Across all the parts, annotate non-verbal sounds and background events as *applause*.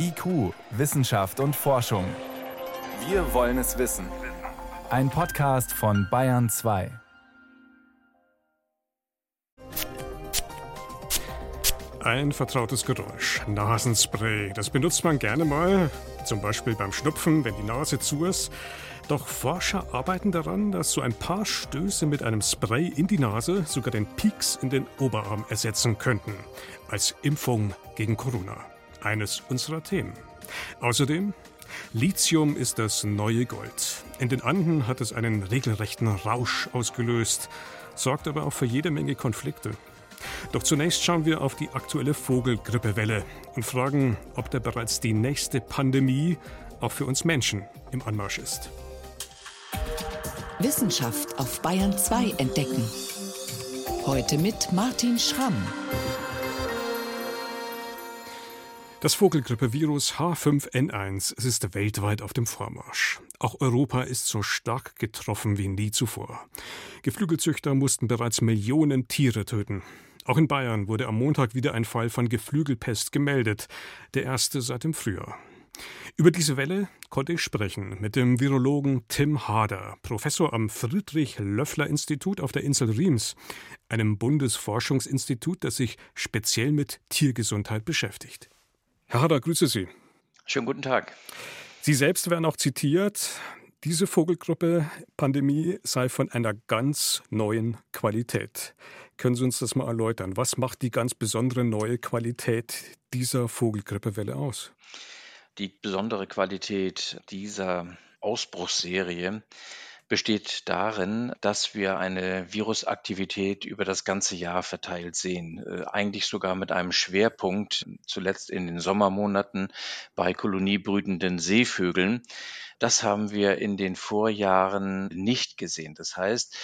IQ, Wissenschaft und Forschung. Wir wollen es wissen. Ein Podcast von Bayern 2. Ein vertrautes Geräusch. Nasenspray. Das benutzt man gerne mal. Zum Beispiel beim Schnupfen, wenn die Nase zu ist. Doch Forscher arbeiten daran, dass so ein paar Stöße mit einem Spray in die Nase sogar den Pieks in den Oberarm ersetzen könnten. Als Impfung gegen Corona eines unserer Themen. Außerdem, Lithium ist das neue Gold. In den Anden hat es einen regelrechten Rausch ausgelöst, sorgt aber auch für jede Menge Konflikte. Doch zunächst schauen wir auf die aktuelle Vogelgrippewelle und fragen, ob da bereits die nächste Pandemie auch für uns Menschen im Anmarsch ist. Wissenschaft auf Bayern 2 entdecken. Heute mit Martin Schramm. Das Vogelgrippevirus H5N1 es ist weltweit auf dem Vormarsch. Auch Europa ist so stark getroffen wie nie zuvor. Geflügelzüchter mussten bereits Millionen Tiere töten. Auch in Bayern wurde am Montag wieder ein Fall von Geflügelpest gemeldet, der erste seit dem Frühjahr. Über diese Welle konnte ich sprechen mit dem Virologen Tim Hader, Professor am Friedrich-Löffler-Institut auf der Insel Riems, einem Bundesforschungsinstitut, das sich speziell mit Tiergesundheit beschäftigt. Herr Hader, grüße Sie. Schönen guten Tag. Sie selbst werden auch zitiert. Diese Vogelgruppe-Pandemie sei von einer ganz neuen Qualität. Können Sie uns das mal erläutern? Was macht die ganz besondere neue Qualität dieser Vogelgrippewelle aus? Die besondere Qualität dieser Ausbruchsserie besteht darin, dass wir eine Virusaktivität über das ganze Jahr verteilt sehen. Äh, eigentlich sogar mit einem Schwerpunkt, zuletzt in den Sommermonaten bei koloniebrütenden Seevögeln. Das haben wir in den Vorjahren nicht gesehen. Das heißt,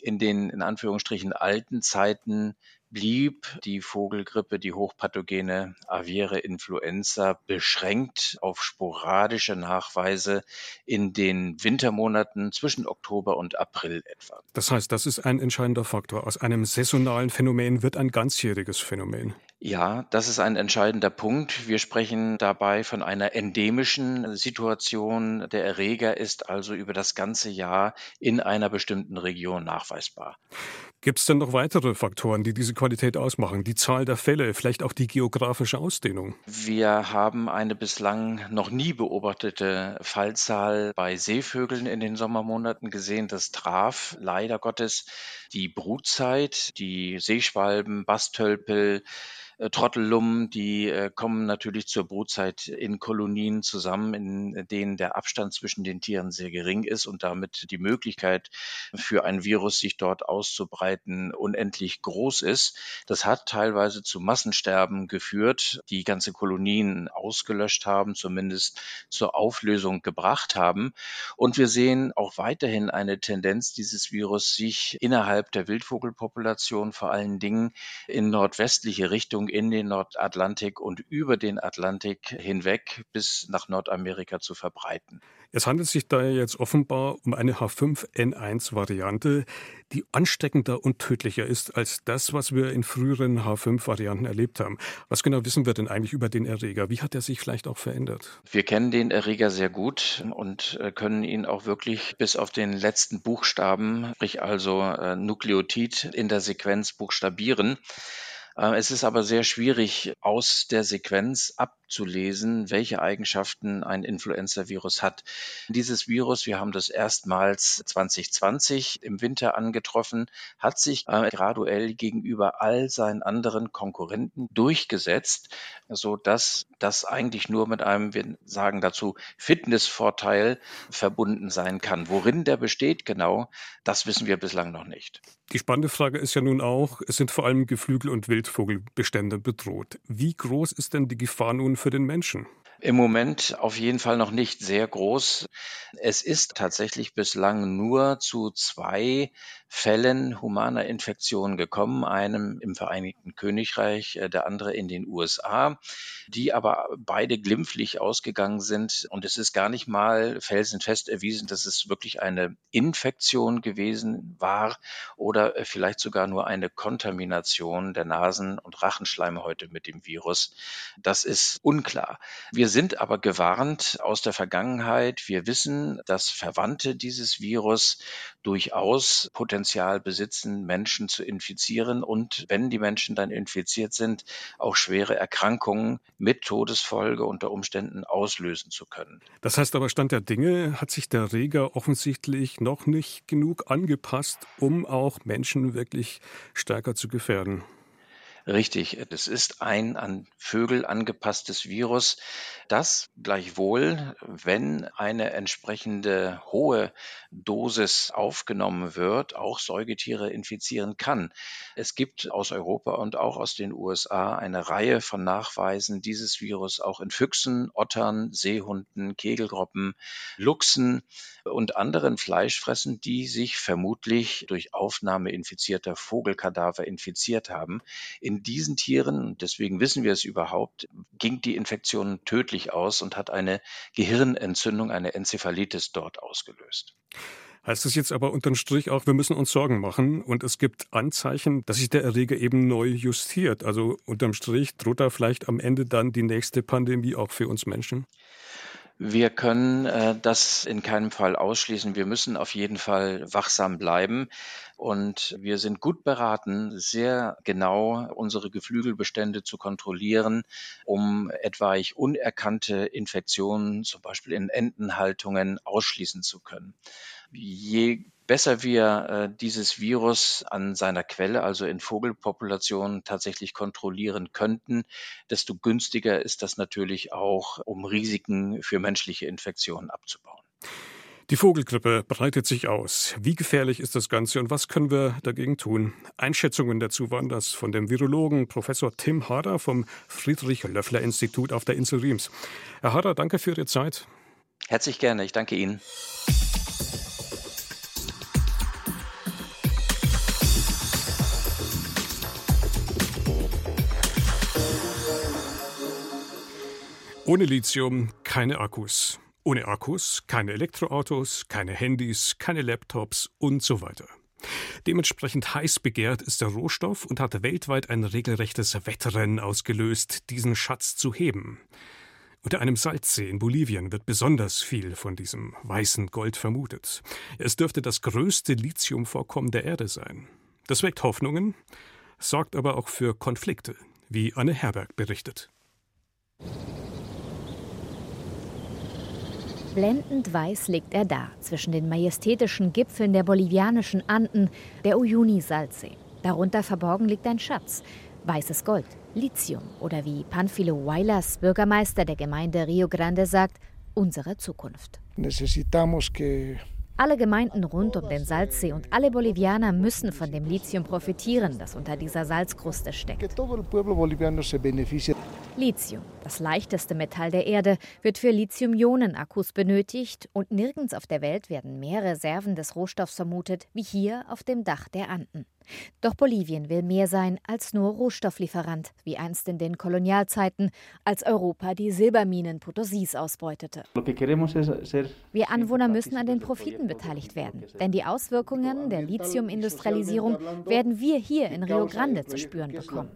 in den in Anführungsstrichen alten Zeiten blieb die Vogelgrippe, die hochpathogene aviäre Influenza beschränkt auf sporadische Nachweise in den Wintermonaten zwischen Oktober und April etwa. Das heißt, das ist ein entscheidender Faktor. Aus einem saisonalen Phänomen wird ein ganzjähriges Phänomen. Ja, das ist ein entscheidender Punkt. Wir sprechen dabei von einer endemischen Situation. Der Erreger ist also über das ganze Jahr in einer bestimmten Region nachweisbar. Gibt es denn noch weitere Faktoren, die diese Qualität ausmachen? Die Zahl der Fälle, vielleicht auch die geografische Ausdehnung? Wir haben eine bislang noch nie beobachtete Fallzahl bei Seevögeln in den Sommermonaten gesehen. Das traf leider Gottes die Brutzeit, die Seeschwalben, Bastölpel, äh, Trottellummen, die äh, kommen natürlich zur Brutzeit in Kolonien zusammen, in denen der Abstand zwischen den Tieren sehr gering ist und damit die Möglichkeit für ein Virus, sich dort auszubreiten, unendlich groß ist. Das hat teilweise zu Massensterben geführt, die ganze Kolonien ausgelöscht haben, zumindest zur Auflösung gebracht haben. Und wir sehen auch weiterhin eine Tendenz dieses Virus, sich innerhalb der Wildvogelpopulation vor allen Dingen in nordwestliche Richtung Richtung in den Nordatlantik und über den Atlantik hinweg bis nach Nordamerika zu verbreiten. Es handelt sich da jetzt offenbar um eine H5N1-Variante, die ansteckender und tödlicher ist als das, was wir in früheren H5-Varianten erlebt haben. Was genau wissen wir denn eigentlich über den Erreger? Wie hat er sich vielleicht auch verändert? Wir kennen den Erreger sehr gut und äh, können ihn auch wirklich bis auf den letzten Buchstaben, sprich also äh, Nukleotid in der Sequenz buchstabieren. Äh, es ist aber sehr schwierig, aus der Sequenz abzulesen, welche Eigenschaften ein Influenza-Virus hat. Dieses Virus, wir haben das erstmals 2020 im Winter angetroffen, hat sich äh, graduell gegenüber all seinen anderen Konkurrenten durchgesetzt, so dass das eigentlich nur mit einem, wir sagen dazu, Fitnessvorteil verbunden sein kann. Worin der besteht genau, das wissen wir bislang noch nicht. Die spannende Frage ist ja nun auch, es sind vor allem Geflügel- und Wildvogelbestände bedroht. Wie groß ist denn die Gefahr nun für den Menschen? Im Moment auf jeden Fall noch nicht sehr groß. Es ist tatsächlich bislang nur zu zwei Fällen humaner Infektion gekommen, einem im Vereinigten Königreich, äh, der andere in den USA, die aber beide glimpflich ausgegangen sind. Und es ist gar nicht mal felsenfest erwiesen, dass es wirklich eine Infektion gewesen war oder äh, vielleicht sogar nur eine Kontamination der Nasen- und Rachenschleimhäute mit dem Virus. Das ist unklar. Wir sind aber gewarnt aus der Vergangenheit. Wir wissen, dass Verwandte dieses Virus durchaus Potenzial besitzen, Menschen zu infizieren und wenn die Menschen dann infiziert sind, auch schwere Erkrankungen mit Todesfolge unter Umständen auslösen zu können. Das heißt aber, Stand der Dinge hat sich der Reger offensichtlich noch nicht genug angepasst, um auch Menschen wirklich stärker zu gefährden. Richtig, es ist ein an Vögel angepasstes Virus, das gleichwohl, wenn eine entsprechende hohe Dosis aufgenommen wird, auch Säugetiere infizieren kann. Es gibt aus Europa und auch aus den USA eine Reihe von Nachweisen dieses Virus auch in Füchsen, Ottern, Seehunden, Kegelgroppen, Luchsen und anderen Fleischfressen, die sich vermutlich durch Aufnahme infizierter Vogelkadaver infiziert haben. In diesen Tieren, deswegen wissen wir es überhaupt, ging die Infektion tödlich aus und hat eine Gehirnentzündung, eine Enzephalitis dort ausgelöst. Heißt das jetzt aber unterm Strich auch, wir müssen uns Sorgen machen und es gibt Anzeichen, dass sich der Erreger eben neu justiert. Also unterm Strich droht da vielleicht am Ende dann die nächste Pandemie auch für uns Menschen? Wir können äh, das in keinem Fall ausschließen. Wir müssen auf jeden Fall wachsam bleiben. Und wir sind gut beraten, sehr genau unsere Geflügelbestände zu kontrollieren, um etwaig unerkannte Infektionen, zum Beispiel in Entenhaltungen, ausschließen zu können. Je besser wir äh, dieses Virus an seiner Quelle, also in Vogelpopulationen, tatsächlich kontrollieren könnten, desto günstiger ist das natürlich auch, um Risiken für menschliche Infektionen abzubauen. Die Vogelgrippe breitet sich aus. Wie gefährlich ist das Ganze und was können wir dagegen tun? Einschätzungen dazu waren das von dem Virologen Professor Tim Harder vom Friedrich-Löffler-Institut auf der Insel Riems. Herr Harder, danke für Ihre Zeit. Herzlich gerne, ich danke Ihnen. Ohne Lithium keine Akkus. Ohne Akkus keine Elektroautos, keine Handys, keine Laptops und so weiter. Dementsprechend heiß begehrt ist der Rohstoff und hat weltweit ein regelrechtes Wettrennen ausgelöst, diesen Schatz zu heben. Unter einem Salzsee in Bolivien wird besonders viel von diesem weißen Gold vermutet. Es dürfte das größte Lithiumvorkommen der Erde sein. Das weckt Hoffnungen, sorgt aber auch für Konflikte, wie Anne Herberg berichtet. Blendend weiß liegt er da, zwischen den majestätischen Gipfeln der bolivianischen Anden, der Uyuni-Salzsee. Darunter verborgen liegt ein Schatz, weißes Gold, Lithium oder wie Panfilo Huaylas, Bürgermeister der Gemeinde Rio Grande, sagt, unsere Zukunft. Necesitamos que alle Gemeinden rund um den Salzsee und alle Bolivianer müssen von dem Lithium profitieren, das unter dieser Salzkruste steckt. Lithium, das leichteste Metall der Erde, wird für Lithium-Ionen-Akkus benötigt und nirgends auf der Welt werden mehr Reserven des Rohstoffs vermutet wie hier auf dem Dach der Anden. Doch Bolivien will mehr sein als nur Rohstofflieferant, wie einst in den Kolonialzeiten, als Europa die Silberminen Potosis ausbeutete. Wir Anwohner müssen an den Profiten beteiligt werden, denn die Auswirkungen der Lithiumindustrialisierung werden wir hier in Rio Grande zu spüren bekommen.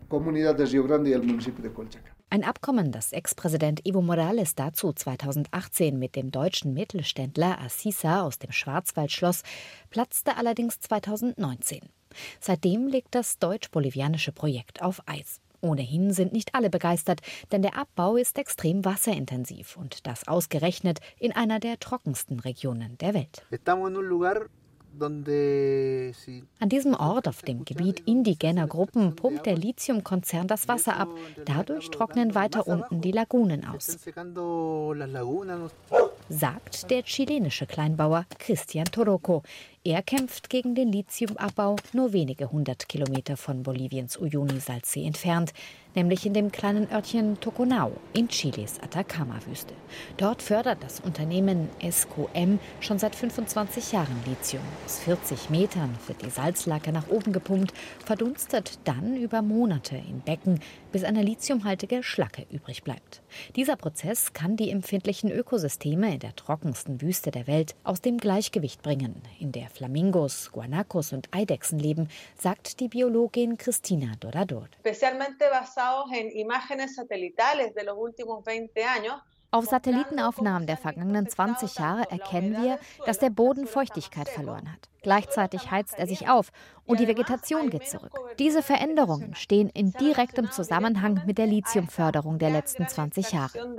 Ein Abkommen, das Ex-Präsident Evo Morales dazu 2018 mit dem deutschen Mittelständler Assisa aus dem Schwarzwald schloss, platzte allerdings 2019. Seitdem liegt das deutsch-bolivianische Projekt auf Eis. Ohnehin sind nicht alle begeistert, denn der Abbau ist extrem wasserintensiv und das ausgerechnet in einer der trockensten Regionen der Welt. An diesem Ort auf dem Gebiet indigener Gruppen pumpt der Lithiumkonzern das Wasser ab. Dadurch trocknen weiter unten die Lagunen aus. Sagt der chilenische Kleinbauer Christian Toroco. Er kämpft gegen den Lithiumabbau nur wenige hundert Kilometer von Boliviens Uyuni-Salzsee entfernt nämlich in dem kleinen Örtchen Toconao in Chiles Atacama-Wüste. Dort fördert das Unternehmen SQM schon seit 25 Jahren Lithium. Aus 40 Metern wird die Salzlake nach oben gepumpt, verdunstet dann über Monate in Becken, bis eine lithiumhaltige Schlacke übrig bleibt. Dieser Prozess kann die empfindlichen Ökosysteme in der trockensten Wüste der Welt aus dem Gleichgewicht bringen, in der Flamingos, Guanacos und Eidechsen leben, sagt die Biologin Cristina Dorador. Especialmente basados en imágenes satelitales de los últimos 20 años, Auf Satellitenaufnahmen der vergangenen 20 Jahre erkennen wir, dass der Boden Feuchtigkeit verloren hat. Gleichzeitig heizt er sich auf und die Vegetation geht zurück. Diese Veränderungen stehen in direktem Zusammenhang mit der Lithiumförderung der letzten 20 Jahre.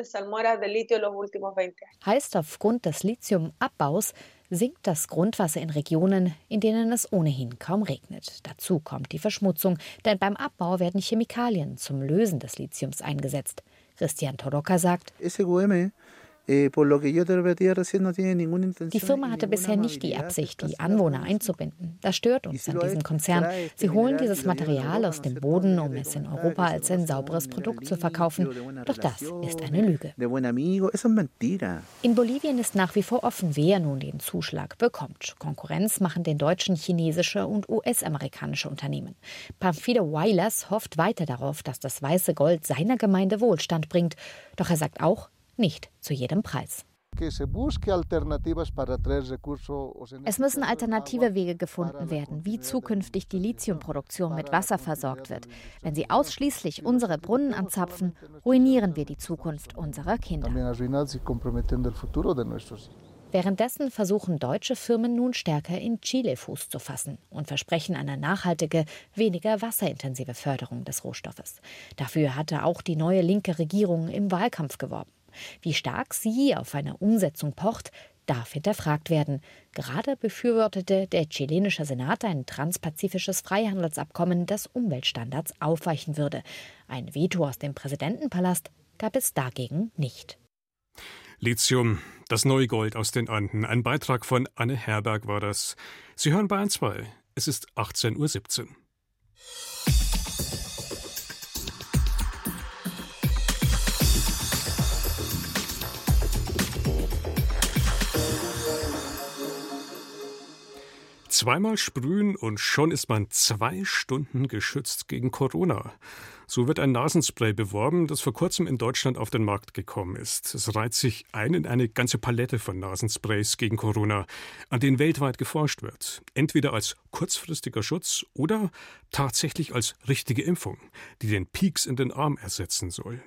Heißt, aufgrund des Lithiumabbaus sinkt das Grundwasser in Regionen, in denen es ohnehin kaum regnet. Dazu kommt die Verschmutzung, denn beim Abbau werden Chemikalien zum Lösen des Lithiums eingesetzt. Christian Toroka sagt, die Firma hatte bisher nicht die Absicht, die Anwohner einzubinden. Das stört uns an diesem Konzern. Sie holen dieses Material aus dem Boden, um es in Europa als ein sauberes Produkt zu verkaufen. Doch das ist eine Lüge. In Bolivien ist nach wie vor offen, wer nun den Zuschlag bekommt. Konkurrenz machen den deutschen chinesische und US-amerikanische Unternehmen. Pamphile Weilers hofft weiter darauf, dass das weiße Gold seiner Gemeinde Wohlstand bringt. Doch er sagt auch, nicht zu jedem Preis. Es müssen alternative Wege gefunden werden, wie zukünftig die Lithiumproduktion mit Wasser versorgt wird. Wenn sie ausschließlich unsere Brunnen anzapfen, ruinieren wir die Zukunft unserer Kinder. Währenddessen versuchen deutsche Firmen nun stärker in Chile Fuß zu fassen und versprechen eine nachhaltige, weniger wasserintensive Förderung des Rohstoffes. Dafür hatte auch die neue linke Regierung im Wahlkampf geworben. Wie stark sie auf eine Umsetzung pocht, darf hinterfragt werden. Gerade befürwortete der chilenische Senat ein transpazifisches Freihandelsabkommen, das Umweltstandards aufweichen würde. Ein Veto aus dem Präsidentenpalast gab es dagegen nicht. Lithium, das neue Gold aus den Anden. Ein Beitrag von Anne Herberg war das. Sie hören Bayern 2. Es ist 18.17 Uhr. Zweimal sprühen und schon ist man zwei Stunden geschützt gegen Corona. So wird ein Nasenspray beworben, das vor kurzem in Deutschland auf den Markt gekommen ist. Es reiht sich ein in eine ganze Palette von Nasensprays gegen Corona, an denen weltweit geforscht wird. Entweder als kurzfristiger Schutz oder tatsächlich als richtige Impfung, die den Peaks in den Arm ersetzen soll.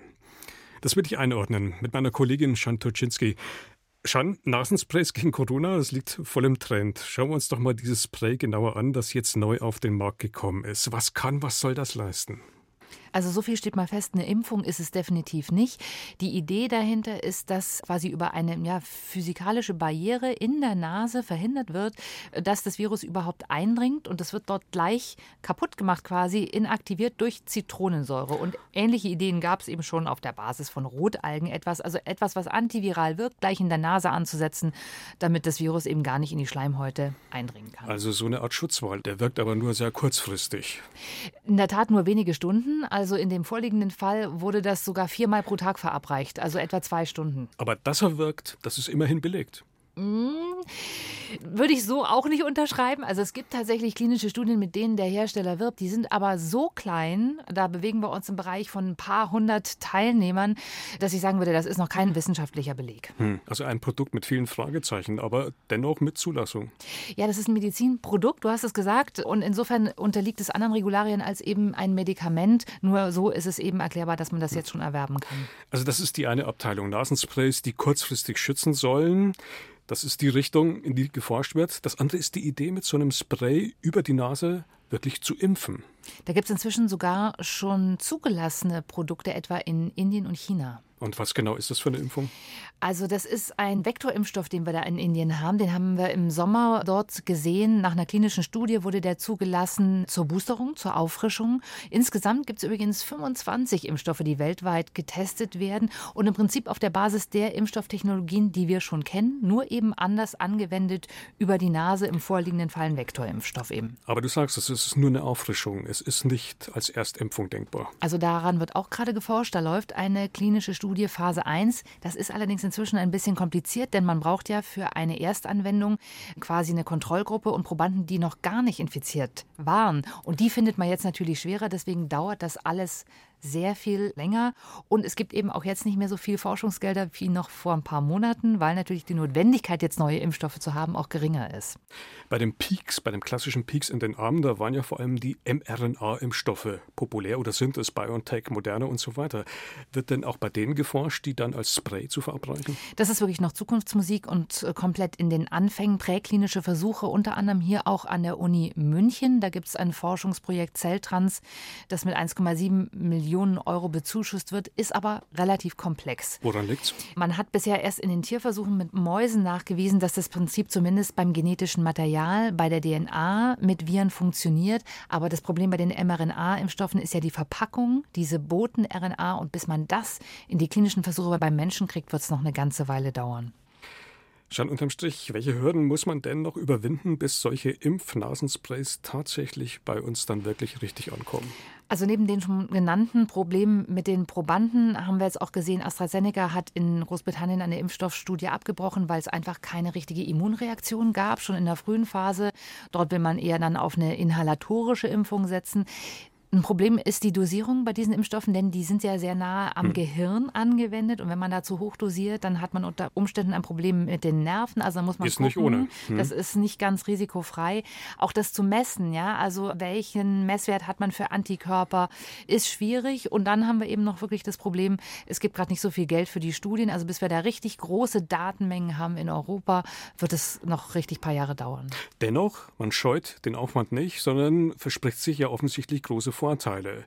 Das will ich einordnen mit meiner Kollegin Shantoczynski. Schan, Nasensprays gegen Corona, das liegt voll im Trend. Schauen wir uns doch mal dieses Spray genauer an, das jetzt neu auf den Markt gekommen ist. Was kann, was soll das leisten? Also so viel steht mal fest, eine Impfung ist es definitiv nicht. Die Idee dahinter ist, dass quasi über eine ja, physikalische Barriere in der Nase verhindert wird, dass das Virus überhaupt eindringt und das wird dort gleich kaputt gemacht, quasi inaktiviert durch Zitronensäure. Und ähnliche Ideen gab es eben schon auf der Basis von Rotalgen etwas, also etwas, was antiviral wirkt, gleich in der Nase anzusetzen, damit das Virus eben gar nicht in die Schleimhäute eindringen kann. Also so eine Art Schutzwall, der wirkt aber nur sehr kurzfristig. In der Tat nur wenige Stunden. Also also in dem vorliegenden Fall wurde das sogar viermal pro Tag verabreicht, also etwa zwei Stunden. Aber dass er wirkt, das ist immerhin belegt. Hm, würde ich so auch nicht unterschreiben. Also es gibt tatsächlich klinische Studien, mit denen der Hersteller wirbt. Die sind aber so klein, da bewegen wir uns im Bereich von ein paar hundert Teilnehmern, dass ich sagen würde, das ist noch kein wissenschaftlicher Beleg. Hm, also ein Produkt mit vielen Fragezeichen, aber dennoch mit Zulassung. Ja, das ist ein Medizinprodukt, du hast es gesagt. Und insofern unterliegt es anderen Regularien als eben ein Medikament. Nur so ist es eben erklärbar, dass man das jetzt schon erwerben kann. Also das ist die eine Abteilung Nasensprays, die kurzfristig schützen sollen. Das ist die Richtung, in die geforscht wird. Das andere ist die Idee, mit so einem Spray über die Nase wirklich zu impfen. Da gibt es inzwischen sogar schon zugelassene Produkte, etwa in Indien und China. Und was genau ist das für eine Impfung? Also das ist ein Vektorimpfstoff, den wir da in Indien haben. Den haben wir im Sommer dort gesehen. Nach einer klinischen Studie wurde der zugelassen zur Boosterung, zur Auffrischung. Insgesamt gibt es übrigens 25 Impfstoffe, die weltweit getestet werden und im Prinzip auf der Basis der Impfstofftechnologien, die wir schon kennen, nur eben anders angewendet über die Nase, im vorliegenden Fall ein Vektorimpfstoff eben. Aber du sagst, es ist nur eine Auffrischung. Es ist nicht als Erstimpfung denkbar. Also daran wird auch gerade geforscht. Da läuft eine klinische Studie Phase 1. Das ist allerdings inzwischen ein bisschen kompliziert, denn man braucht ja für eine Erstanwendung quasi eine Kontrollgruppe und Probanden, die noch gar nicht infiziert waren. Und die findet man jetzt natürlich schwerer. Deswegen dauert das alles sehr viel länger. Und es gibt eben auch jetzt nicht mehr so viel Forschungsgelder wie noch vor ein paar Monaten, weil natürlich die Notwendigkeit, jetzt neue Impfstoffe zu haben, auch geringer ist. Bei den Peaks, bei den klassischen Peaks in den Armen, da waren ja vor allem die mRNA-Impfstoffe populär oder sind es BioNTech, Moderna und so weiter. Wird denn auch bei denen geforscht, die dann als Spray zu verabreichen? Das ist wirklich noch Zukunftsmusik und komplett in den Anfängen. Präklinische Versuche, unter anderem hier auch an der Uni München. Da gibt es ein Forschungsprojekt Zelltrans, das mit 1,7 Millionen Euro bezuschusst wird, ist aber relativ komplex. Woran liegt's? Man hat bisher erst in den Tierversuchen mit Mäusen nachgewiesen, dass das Prinzip zumindest beim genetischen Material, bei der DNA mit Viren funktioniert. Aber das Problem bei den mRNA-Impfstoffen ist ja die Verpackung, diese Boten-RNA. Und bis man das in die klinischen Versuche beim Menschen kriegt, wird es noch eine ganze Weile dauern. Jan, unterm Strich, welche Hürden muss man denn noch überwinden, bis solche Impfnasensprays tatsächlich bei uns dann wirklich richtig ankommen? Also neben den schon genannten Problemen mit den Probanden haben wir jetzt auch gesehen, AstraZeneca hat in Großbritannien eine Impfstoffstudie abgebrochen, weil es einfach keine richtige Immunreaktion gab, schon in der frühen Phase. Dort will man eher dann auf eine inhalatorische Impfung setzen. Ein Problem ist die Dosierung bei diesen Impfstoffen, denn die sind ja sehr nah am hm. Gehirn angewendet. Und wenn man da zu hoch dosiert, dann hat man unter Umständen ein Problem mit den Nerven. Also muss man ist gucken. nicht ohne. Hm. Das ist nicht ganz risikofrei. Auch das zu messen, ja, also welchen Messwert hat man für Antikörper, ist schwierig. Und dann haben wir eben noch wirklich das Problem, es gibt gerade nicht so viel Geld für die Studien. Also bis wir da richtig große Datenmengen haben in Europa, wird es noch richtig paar Jahre dauern. Dennoch, man scheut den Aufwand nicht, sondern verspricht sich ja offensichtlich große Vorteile. Vorteile.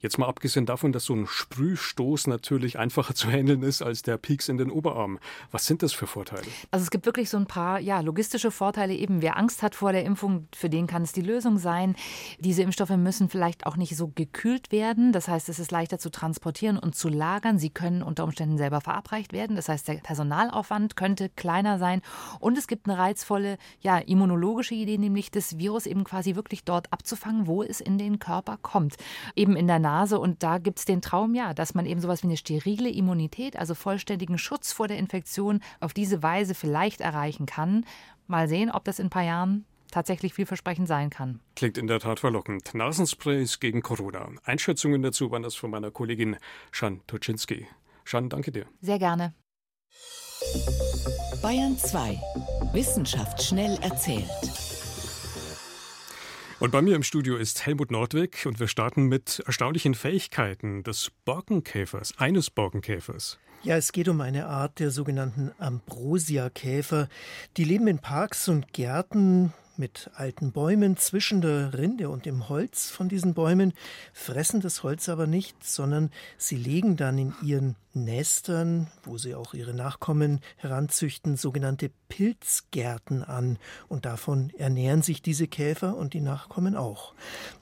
Jetzt mal abgesehen davon, dass so ein Sprühstoß natürlich einfacher *laughs* zu handeln ist als der Peaks in den Oberarm. Was sind das für Vorteile? Also es gibt wirklich so ein paar ja, logistische Vorteile. Eben wer Angst hat vor der Impfung, für den kann es die Lösung sein. Diese Impfstoffe müssen vielleicht auch nicht so gekühlt werden. Das heißt, es ist leichter zu transportieren und zu lagern. Sie können unter Umständen selber verabreicht werden. Das heißt, der Personalaufwand könnte kleiner sein. Und es gibt eine reizvolle ja, immunologische Idee, nämlich das Virus eben quasi wirklich dort abzufangen, wo es in den Körper kommt. Eben in der Nase. Und da gibt es den Traum, ja, dass man eben sowas wie eine sterile Immunität, also vollständigen Schutz vor der Infektion auf diese Weise vielleicht erreichen kann. Mal sehen, ob das in ein paar Jahren tatsächlich vielversprechend sein kann. Klingt in der Tat verlockend. Nasensprays gegen Corona. Einschätzungen dazu waren das von meiner Kollegin Shan Tuczynski. Shan, danke dir. Sehr gerne. Bayern 2. Wissenschaft schnell erzählt. Und bei mir im Studio ist Helmut Nordwig und wir starten mit erstaunlichen Fähigkeiten des Borkenkäfers, eines Borkenkäfers. Ja, es geht um eine Art der sogenannten Ambrosia-Käfer. Die leben in Parks und Gärten mit alten Bäumen zwischen der Rinde und dem Holz von diesen Bäumen, fressen das Holz aber nicht, sondern sie legen dann in ihren Nestern, wo sie auch ihre Nachkommen heranzüchten, sogenannte Pilzgärten an. Und davon ernähren sich diese Käfer und die Nachkommen auch.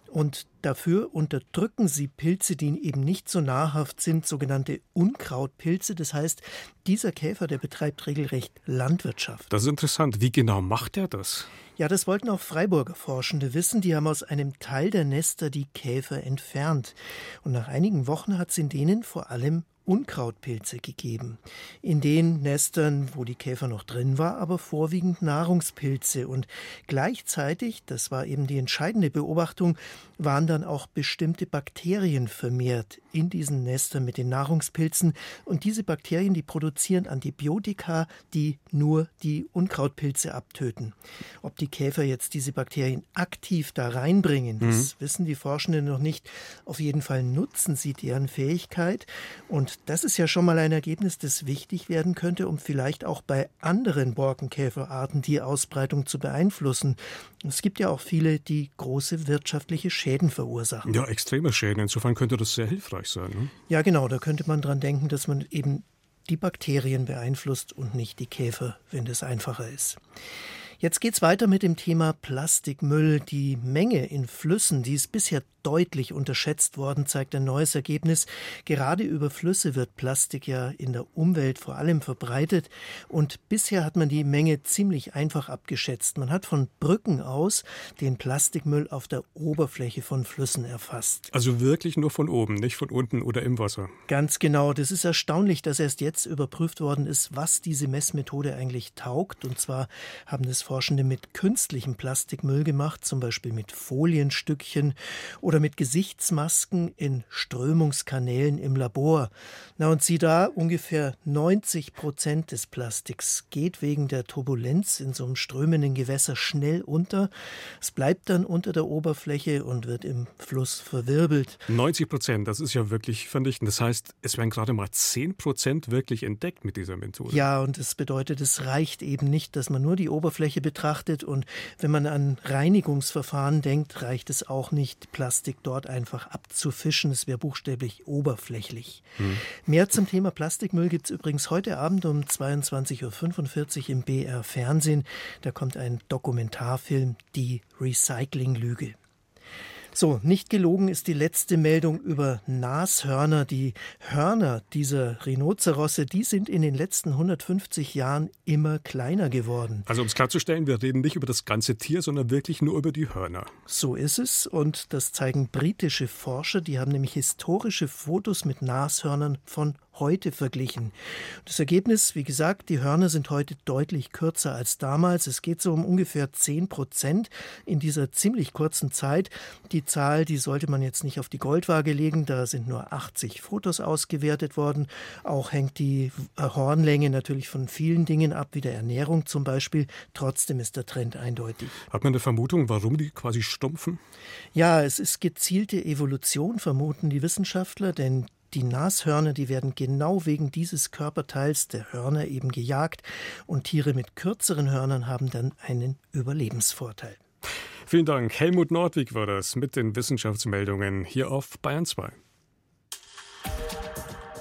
Und dafür unterdrücken sie Pilze, die eben nicht so nahrhaft sind, sogenannte Unkrautpilze. Das heißt, dieser Käfer, der betreibt regelrecht Landwirtschaft. Das ist interessant. Wie genau macht er das? Ja, das wollten auch Freiburger Forschende wissen. Die haben aus einem Teil der Nester die Käfer entfernt. Und nach einigen Wochen hat es in denen vor allem Unkrautpilze gegeben. In den Nestern, wo die Käfer noch drin war, aber vorwiegend Nahrungspilze. Und gleichzeitig, das war eben die entscheidende Beobachtung, waren dann auch bestimmte Bakterien vermehrt in diesen Nestern mit den Nahrungspilzen. Und diese Bakterien, die produzieren Antibiotika, die nur die Unkrautpilze abtöten. Ob die Käfer jetzt diese Bakterien aktiv da reinbringen, das mhm. wissen die Forschenden noch nicht. Auf jeden Fall nutzen sie deren Fähigkeit. Und das ist ja schon mal ein Ergebnis, das wichtig werden könnte, um vielleicht auch bei anderen Borkenkäferarten die Ausbreitung zu beeinflussen. Es gibt ja auch viele, die große wirtschaftliche Schäden verursachen. Ja, extreme Schäden. Insofern könnte das sehr hilfreich sein. Ne? Ja, genau. Da könnte man dran denken, dass man eben die Bakterien beeinflusst und nicht die Käfer, wenn das einfacher ist. Jetzt geht's weiter mit dem Thema Plastikmüll. Die Menge in Flüssen, die ist bisher deutlich unterschätzt worden, zeigt ein neues Ergebnis. Gerade über Flüsse wird Plastik ja in der Umwelt vor allem verbreitet und bisher hat man die Menge ziemlich einfach abgeschätzt. Man hat von Brücken aus den Plastikmüll auf der Oberfläche von Flüssen erfasst. Also wirklich nur von oben, nicht von unten oder im Wasser. Ganz genau. Das ist erstaunlich, dass erst jetzt überprüft worden ist, was diese Messmethode eigentlich taugt. Und zwar haben das Forschende mit künstlichem Plastikmüll gemacht, zum Beispiel mit Folienstückchen oder mit Gesichtsmasken in Strömungskanälen im Labor. Na und sieh da, ungefähr 90 Prozent des Plastiks geht wegen der Turbulenz in so einem strömenden Gewässer schnell unter. Es bleibt dann unter der Oberfläche und wird im Fluss verwirbelt. 90 Prozent, das ist ja wirklich vernichtend. Das heißt, es werden gerade mal 10 Prozent wirklich entdeckt mit dieser Methode. Ja, und es bedeutet, es reicht eben nicht, dass man nur die Oberfläche betrachtet und wenn man an Reinigungsverfahren denkt, reicht es auch nicht, Plastik dort einfach abzufischen. Es wäre buchstäblich oberflächlich. Hm. Mehr zum Thema Plastikmüll gibt es übrigens heute Abend um 22.45 Uhr im BR Fernsehen. Da kommt ein Dokumentarfilm, Die Recyclinglüge. So, nicht gelogen ist die letzte Meldung über Nashörner. Die Hörner dieser Rhinozerosse, die sind in den letzten 150 Jahren immer kleiner geworden. Also um es klarzustellen, wir reden nicht über das ganze Tier, sondern wirklich nur über die Hörner. So ist es und das zeigen britische Forscher, die haben nämlich historische Fotos mit Nashörnern von heute verglichen. Das Ergebnis, wie gesagt, die Hörner sind heute deutlich kürzer als damals. Es geht so um ungefähr 10 Prozent in dieser ziemlich kurzen Zeit. Die Zahl, die sollte man jetzt nicht auf die Goldwaage legen. Da sind nur 80 Fotos ausgewertet worden. Auch hängt die Hornlänge natürlich von vielen Dingen ab, wie der Ernährung zum Beispiel. Trotzdem ist der Trend eindeutig. Hat man eine Vermutung, warum die quasi stumpfen? Ja, es ist gezielte Evolution, vermuten die Wissenschaftler, denn die Nashörner, die werden genau wegen dieses Körperteils der Hörner eben gejagt und Tiere mit kürzeren Hörnern haben dann einen Überlebensvorteil. Vielen Dank. Helmut Nordwig war das mit den Wissenschaftsmeldungen hier auf Bayern 2.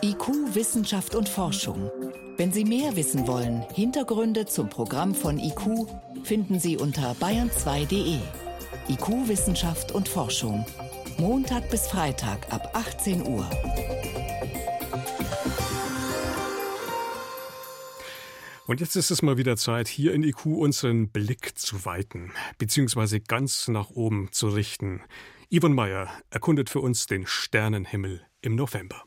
IQ, Wissenschaft und Forschung. Wenn Sie mehr wissen wollen, Hintergründe zum Programm von IQ finden Sie unter bayern2.de. IQ, Wissenschaft und Forschung. Montag bis Freitag ab 18 Uhr. Und jetzt ist es mal wieder Zeit, hier in IQ unseren Blick zu weiten, beziehungsweise ganz nach oben zu richten. Yvonne Meyer erkundet für uns den Sternenhimmel im November.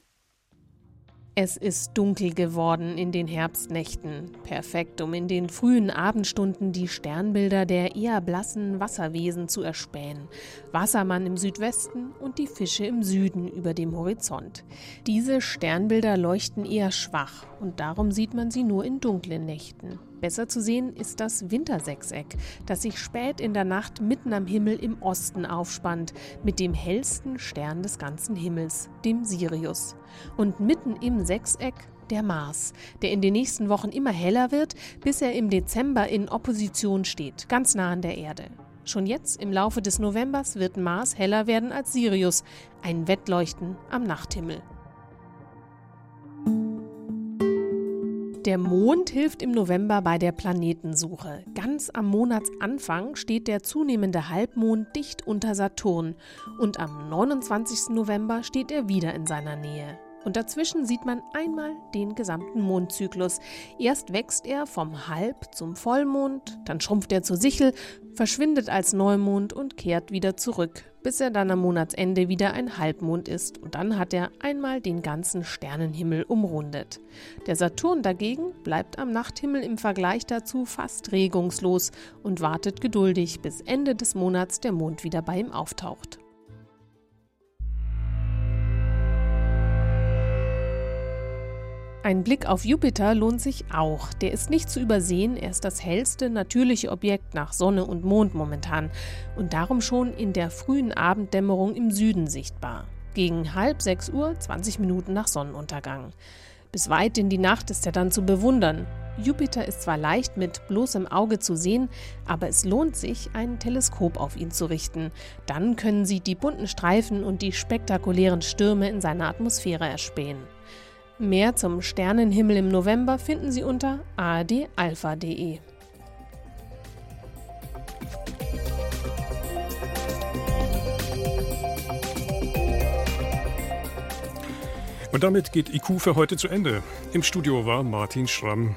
Es ist dunkel geworden in den Herbstnächten, perfekt, um in den frühen Abendstunden die Sternbilder der eher blassen Wasserwesen zu erspähen. Wassermann im Südwesten und die Fische im Süden über dem Horizont. Diese Sternbilder leuchten eher schwach und darum sieht man sie nur in dunklen Nächten. Besser zu sehen ist das Wintersechseck, das sich spät in der Nacht mitten am Himmel im Osten aufspannt, mit dem hellsten Stern des ganzen Himmels, dem Sirius. Und mitten im Sechseck der Mars, der in den nächsten Wochen immer heller wird, bis er im Dezember in Opposition steht, ganz nah an der Erde. Schon jetzt im Laufe des Novembers wird Mars heller werden als Sirius, ein Wettleuchten am Nachthimmel. Der Mond hilft im November bei der Planetensuche. Ganz am Monatsanfang steht der zunehmende Halbmond dicht unter Saturn und am 29. November steht er wieder in seiner Nähe. Und dazwischen sieht man einmal den gesamten Mondzyklus. Erst wächst er vom Halb zum Vollmond, dann schrumpft er zur Sichel, verschwindet als Neumond und kehrt wieder zurück, bis er dann am Monatsende wieder ein Halbmond ist. Und dann hat er einmal den ganzen Sternenhimmel umrundet. Der Saturn dagegen bleibt am Nachthimmel im Vergleich dazu fast regungslos und wartet geduldig, bis Ende des Monats der Mond wieder bei ihm auftaucht. Ein Blick auf Jupiter lohnt sich auch. Der ist nicht zu übersehen, er ist das hellste natürliche Objekt nach Sonne und Mond momentan und darum schon in der frühen Abenddämmerung im Süden sichtbar. Gegen halb sechs Uhr, 20 Minuten nach Sonnenuntergang. Bis weit in die Nacht ist er dann zu bewundern. Jupiter ist zwar leicht mit bloßem Auge zu sehen, aber es lohnt sich, ein Teleskop auf ihn zu richten. Dann können Sie die bunten Streifen und die spektakulären Stürme in seiner Atmosphäre erspähen. Mehr zum Sternenhimmel im November finden Sie unter adalpha.de. Und damit geht IQ für heute zu Ende. Im Studio war Martin Schramm.